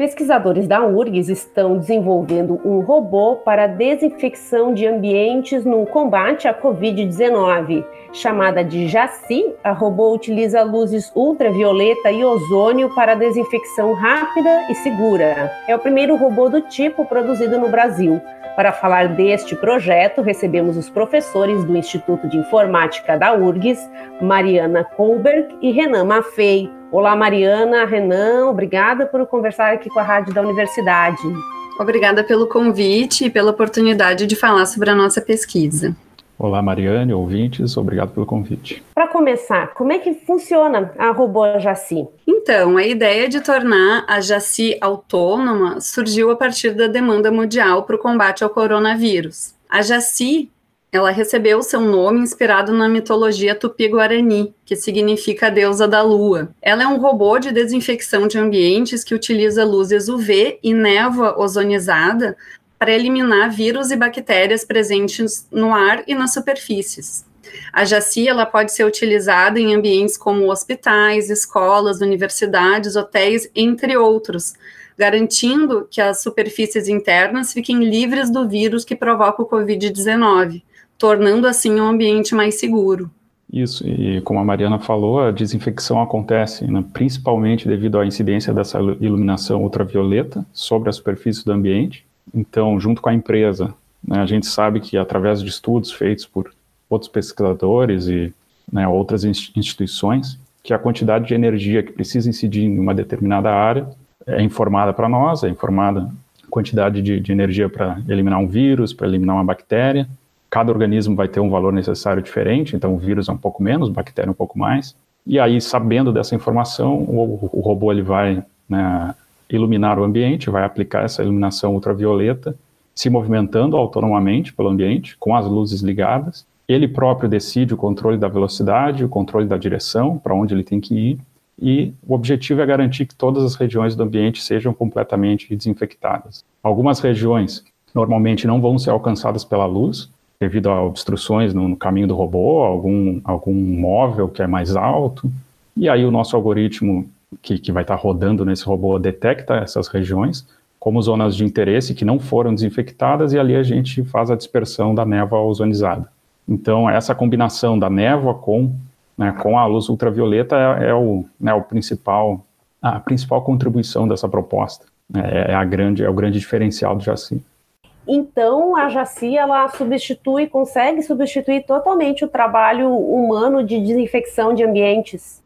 Pesquisadores da URGS estão desenvolvendo um robô para desinfecção de ambientes no combate à Covid-19. Chamada de Jaci, a robô utiliza luzes ultravioleta e ozônio para desinfecção rápida e segura. É o primeiro robô do tipo produzido no Brasil. Para falar deste projeto, recebemos os professores do Instituto de Informática da URGS, Mariana Kohlberg e Renan Maffei. Olá, Mariana, Renan, obrigada por conversar aqui com a rádio da universidade. Obrigada pelo convite e pela oportunidade de falar sobre a nossa pesquisa. Olá, Mariane, ouvintes, obrigado pelo convite. Para começar, como é que funciona a robô Jaci? Então, a ideia de tornar a Jaci autônoma surgiu a partir da demanda mundial para o combate ao coronavírus. A Jaci ela recebeu seu nome inspirado na mitologia tupi-guarani, que significa a deusa da lua. Ela é um robô de desinfecção de ambientes que utiliza luzes UV e névoa ozonizada para eliminar vírus e bactérias presentes no ar e nas superfícies. A Jaci ela pode ser utilizada em ambientes como hospitais, escolas, universidades, hotéis, entre outros, garantindo que as superfícies internas fiquem livres do vírus que provoca o Covid-19 tornando assim um ambiente mais seguro. Isso, e como a Mariana falou, a desinfecção acontece né, principalmente devido à incidência dessa iluminação ultravioleta sobre a superfície do ambiente. Então, junto com a empresa, né, a gente sabe que através de estudos feitos por outros pesquisadores e né, outras instituições, que a quantidade de energia que precisa incidir em uma determinada área é informada para nós, é informada a quantidade de, de energia para eliminar um vírus, para eliminar uma bactéria, cada organismo vai ter um valor necessário diferente, então o vírus é um pouco menos, bactéria um pouco mais. E aí, sabendo dessa informação, o, o robô ele vai né, iluminar o ambiente, vai aplicar essa iluminação ultravioleta, se movimentando autonomamente pelo ambiente, com as luzes ligadas. Ele próprio decide o controle da velocidade, o controle da direção, para onde ele tem que ir, e o objetivo é garantir que todas as regiões do ambiente sejam completamente desinfectadas. Algumas regiões normalmente não vão ser alcançadas pela luz, devido a obstruções no, no, caminho do robô, algum, algum móvel que é mais alto. E aí o nosso algoritmo que, que vai estar rodando nesse robô detecta essas regiões como zonas de interesse que não foram desinfectadas e ali a gente faz a dispersão da névoa ozonizada. Então essa combinação da névoa com, né, com a luz ultravioleta é, é o, né, o principal, a principal contribuição dessa proposta. É, é, a grande, é o grande diferencial do Jaci. Então, a Jaci, ela substitui, consegue substituir totalmente o trabalho humano de desinfecção de ambientes.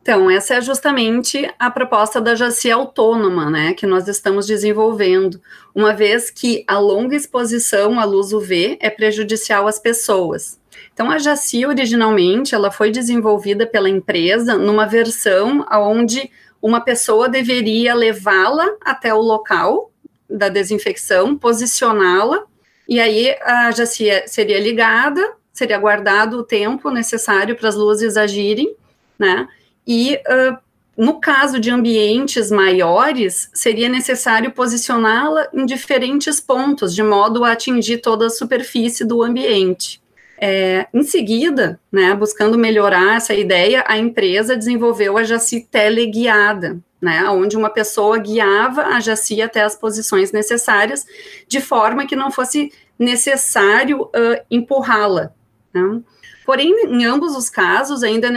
Então, essa é justamente a proposta da Jaci autônoma, né, que nós estamos desenvolvendo, uma vez que a longa exposição à luz UV é prejudicial às pessoas. Então, a Jaci, originalmente, ela foi desenvolvida pela empresa numa versão onde uma pessoa deveria levá-la até o local da desinfecção, posicioná-la, e aí a já seria ligada, seria guardado o tempo necessário para as luzes agirem, né? E uh, no caso de ambientes maiores, seria necessário posicioná-la em diferentes pontos, de modo a atingir toda a superfície do ambiente. É, em seguida, né, buscando melhorar essa ideia, a empresa desenvolveu a Jaci teleguiada, né, onde uma pessoa guiava a Jaci até as posições necessárias, de forma que não fosse necessário uh, empurrá-la. Né. Porém, em ambos os casos, ainda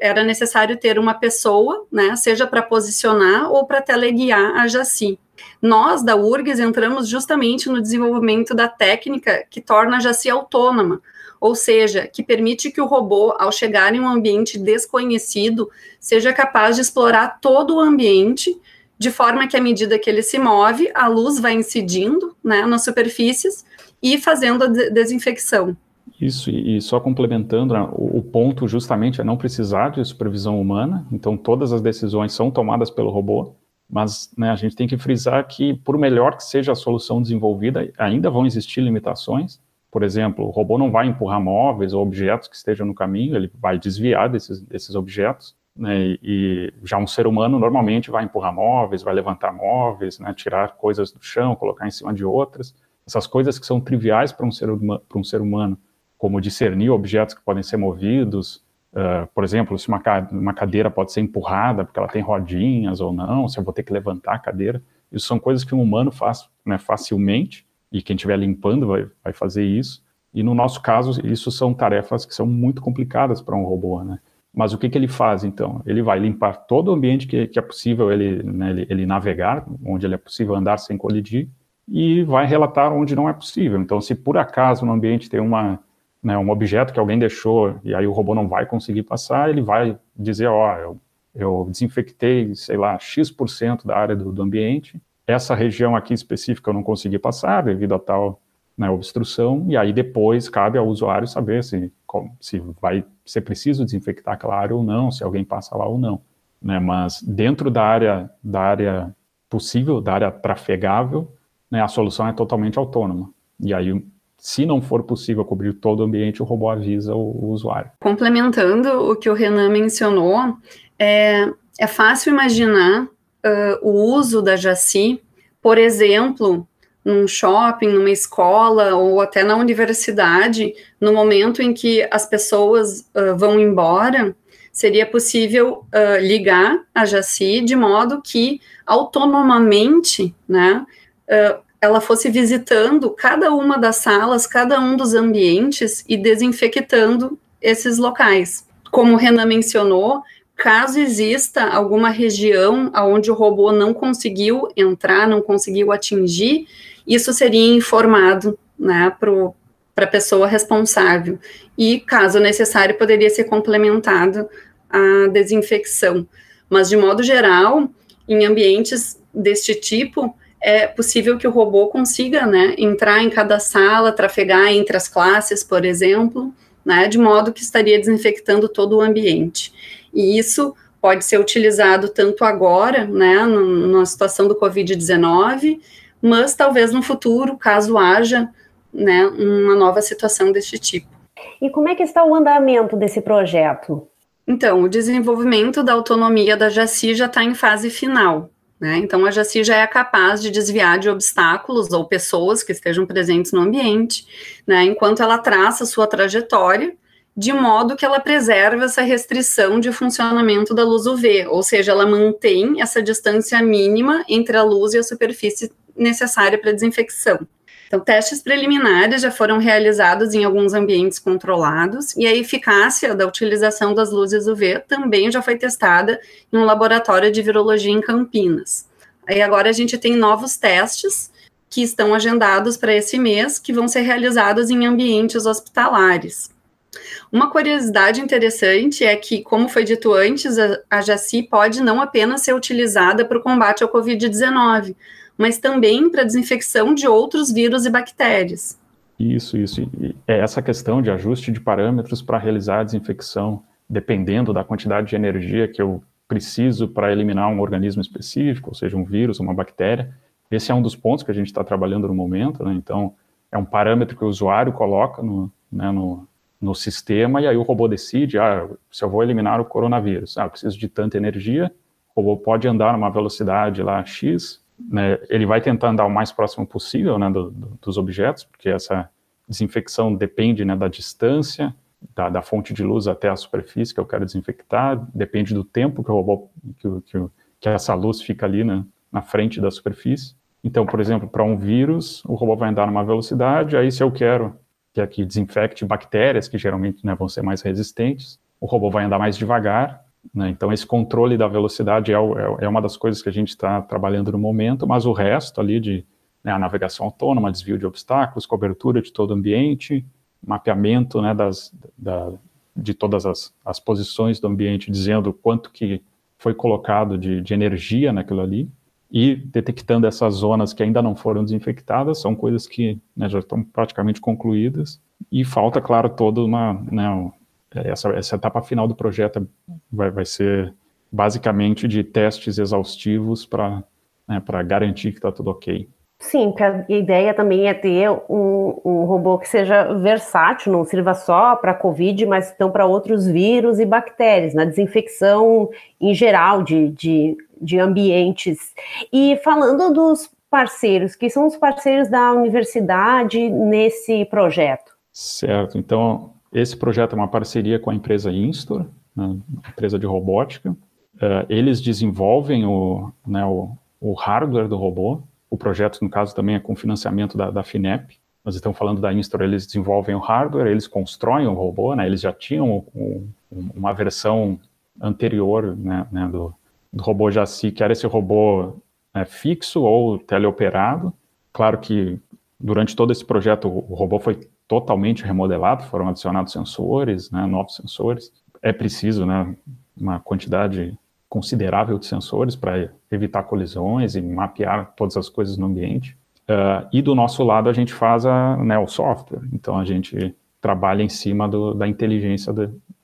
era necessário ter uma pessoa, né, seja para posicionar ou para teleguiar a Jaci. Nós, da URGS, entramos justamente no desenvolvimento da técnica que torna a Jaci autônoma, ou seja, que permite que o robô, ao chegar em um ambiente desconhecido, seja capaz de explorar todo o ambiente, de forma que, à medida que ele se move, a luz vai incidindo né, nas superfícies e fazendo a desinfecção. Isso, e só complementando, né, o, ponto justamente é não precisar de supervisão humana, então todas as decisões são tomadas pelo robô, Mas né, a gente tem que frisar que, por melhor que seja a solução desenvolvida, ainda vão existir limitações. Por exemplo, o robô não vai empurrar móveis ou objetos que estejam no caminho, ele vai desviar desses, desses objetos. Né, e já um ser humano normalmente vai empurrar móveis, vai levantar móveis, né, tirar coisas do chão, colocar em cima de outras. Essas coisas que são triviais para um, ser para um ser humano, como discernir objetos que podem ser movidos, uh, por exemplo, se uma, uma cadeira pode ser empurrada porque ela tem rodinhas ou não, se eu vou ter que levantar a cadeira. Isso são coisas que um humano faz né, facilmente, e quem estiver limpando vai, vai fazer isso. E no nosso caso, isso são tarefas que são muito complicadas para um robô, né? Mas o que, que ele faz, então? Ele vai limpar todo o ambiente que, que é possível ele, né, ele, ele, navegar, onde ele é possível andar sem colidir, e vai relatar onde não é possível. Então, se por acaso no ambiente tem uma, né, um objeto que alguém deixou e aí o robô não vai conseguir passar, ele vai dizer, ó, oh, eu, eu, desinfectei, sei lá, X% da área do, do, ambiente, essa região aqui específica eu não consegui passar devido a tal né, obstrução, e aí depois cabe ao usuário saber se, se vai ser preciso desinfectar aquela área ou não, se alguém passa lá ou não. Né, mas dentro da área, da área possível, da área trafegável, né, a solução é totalmente autônoma. E aí, se não for possível cobrir todo o ambiente, o robô avisa o, o usuário. Complementando o que o Renan mencionou, é, é fácil imaginar uh, o uso da Jaci, por exemplo, num shopping, numa escola ou até na universidade, no momento em que as pessoas uh, vão embora, seria possível uh, ligar a Jaci de modo que autonomamente, né, uh, ela fosse visitando cada uma das salas, cada um dos ambientes e desinfectando esses locais. Como o Renan mencionou, caso exista alguma região onde o robô não conseguiu entrar, não conseguiu atingir, isso seria informado né, para a pessoa responsável. E, caso necessário, poderia ser complementado a desinfecção. Mas, de modo geral, em ambientes deste tipo, é possível que o robô consiga né, entrar em cada sala, trafegar entre as classes, por exemplo, né, de modo que estaria desinfectando todo o ambiente. E isso pode ser utilizado tanto agora, né, na situação do Covid-19, mas talvez no futuro, caso haja né, uma nova situação deste tipo. E como é que está o andamento desse projeto? Então, o desenvolvimento da autonomia da Jaci já está em fase final. Né? Então, a Jaci já é capaz de desviar de obstáculos ou pessoas que estejam presentes no ambiente, né? enquanto ela traça sua trajetória, de modo que ela preserve essa restrição de funcionamento da luz UV, ou seja, ela mantém essa distância mínima entre a luz e a superfície necessária para desinfecção. Então, testes preliminares já foram realizados em alguns ambientes controlados e a eficácia da utilização das luzes UV também já foi testada em um laboratório de virologia em Campinas. Aí agora a gente tem novos testes que estão agendados para esse mês, que vão ser realizados em ambientes hospitalares. Uma curiosidade interessante é que, como foi dito antes, a, a Jaci pode não apenas ser utilizada para o combate ao Covid-19, mas também para desinfecção de outros vírus e bactérias. Isso, isso. E é essa questão de ajuste de parâmetros para realizar a desinfecção, dependendo da quantidade de energia que eu preciso para eliminar um organismo específico, ou seja, um vírus, uma bactéria. Esse é um dos pontos que a gente está trabalhando no momento, né? Então, é um parâmetro que o usuário coloca no, né, no, no sistema e aí o robô decide, ah, se eu vou eliminar o coronavírus, ah, eu preciso de tanta energia, o robô pode andar numa velocidade lá X, né, ele vai tentar andar o mais próximo possível né, do, do, dos objetos, porque essa desinfecção depende né, da distância da, da, fonte de luz até a superfície que eu quero desinfectar, depende do tempo que o robô, que, que, que essa luz fica ali né, na frente da superfície. Então, por exemplo, para um vírus, o robô vai andar numa velocidade, aí se eu quero que aqui desinfecte bactérias, que geralmente né, vão ser mais resistentes, o robô vai andar mais devagar, né? Então, esse controle da velocidade é, é, é, uma das coisas que a gente está trabalhando no momento, mas o resto ali de né, a navegação autônoma, desvio de obstáculos, cobertura de todo o ambiente, mapeamento né, das, da, de todas as, as, posições do ambiente, dizendo quanto que foi colocado de, de energia naquilo ali, e detectando essas zonas que ainda não foram desinfectadas, são coisas que né, já estão praticamente concluídas, e falta, claro, toda uma, né, essa, essa etapa final do projeto vai, vai ser basicamente de testes exaustivos para né, garantir que está tudo ok. Sim, porque a ideia também é ter um, um robô que seja versátil, não sirva só para Covid, mas então para outros vírus e bactérias, na desinfecção em geral de, de, de ambientes. E falando dos parceiros, que são os parceiros da universidade nesse projeto? Certo, então esse projeto é uma parceria com a empresa Instor, né, empresa de robótica. Uh, eles desenvolvem o, né, o, o hardware do robô, o projeto, no caso, também é com financiamento da, da FINEP. Nós estamos falando da Instor, eles desenvolvem o hardware, eles constroem o robô, né? Eles já tinham um, uma versão anterior né, né, do, do robô Jaci, que era esse robô né, fixo ou teleoperado. Claro que durante todo esse projeto o robô foi totalmente remodelado, foram adicionados sensores, né, novos sensores. É preciso né, uma quantidade considerável de sensores para evitar colisões e mapear todas as coisas no ambiente. Uh, e do nosso lado a gente faz a, né, o software, então a gente trabalha em cima do, da inteligência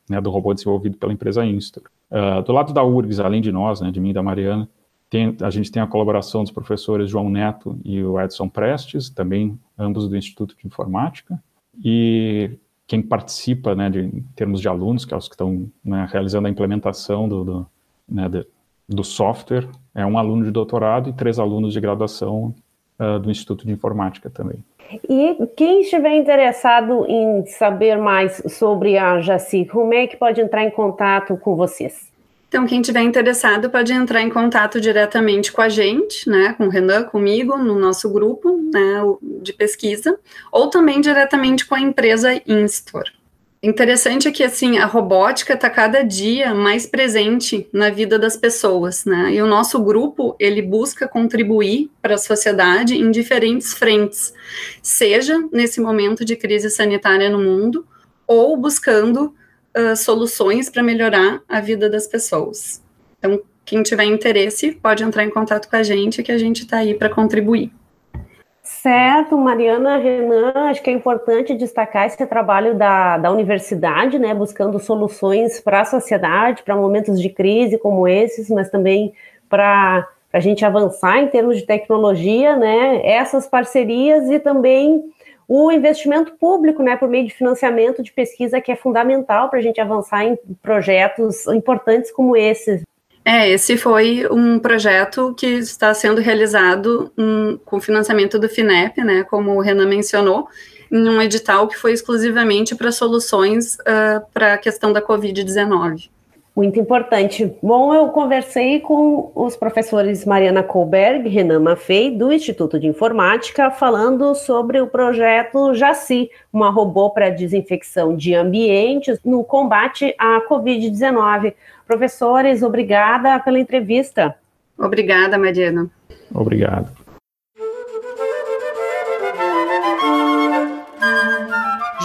né, do robô desenvolvido pela empresa Instor. Uh, do lado da URGS, além de nós, né, de mim e da Mariana, tem, a gente tem a colaboração dos professores João Neto e o Edson Prestes, também ambos do Instituto de Informática, e quem participa, né, de, em termos de alunos, que é os que estão né, realizando a implementação do, do né, de, do software é um aluno de doutorado e três alunos de graduação uh, do Instituto de Informática também. E quem estiver interessado em saber mais sobre a Jaci, como é que pode entrar em contato com vocês? Então, quem estiver interessado pode entrar em contato diretamente com a gente, né, com o Renan, comigo, no nosso grupo né, de pesquisa, ou também diretamente com a empresa Instor. Interessante é que assim a robótica está cada dia mais presente na vida das pessoas, né? E o nosso grupo ele busca contribuir para a sociedade em diferentes frentes, seja nesse momento de crise sanitária no mundo ou buscando uh, soluções para melhorar a vida das pessoas. Então, quem tiver interesse pode entrar em contato com a gente, que a gente está aí para contribuir. Certo, Mariana, Renan, acho que é importante destacar esse trabalho da, da universidade, né, buscando soluções para a sociedade, para momentos de crise como esses, mas também para a gente avançar em termos de tecnologia, né, essas parcerias e também o investimento público, né, por meio de financiamento de pesquisa, que é fundamental para a gente avançar em projetos importantes como esses. É, esse foi um projeto que está sendo realizado um, com financiamento do FINEP, né, como o Renan mencionou, em um edital que foi exclusivamente para soluções uh, para a questão da Covid-19. Muito importante. Bom, eu conversei com os professores Mariana Colberg e Renan Maffei, do Instituto de Informática, falando sobre o projeto JACI, uma robô para desinfecção de ambientes no combate à Covid-19. Professores, obrigada pela entrevista. Obrigada, Mariana. Obrigado.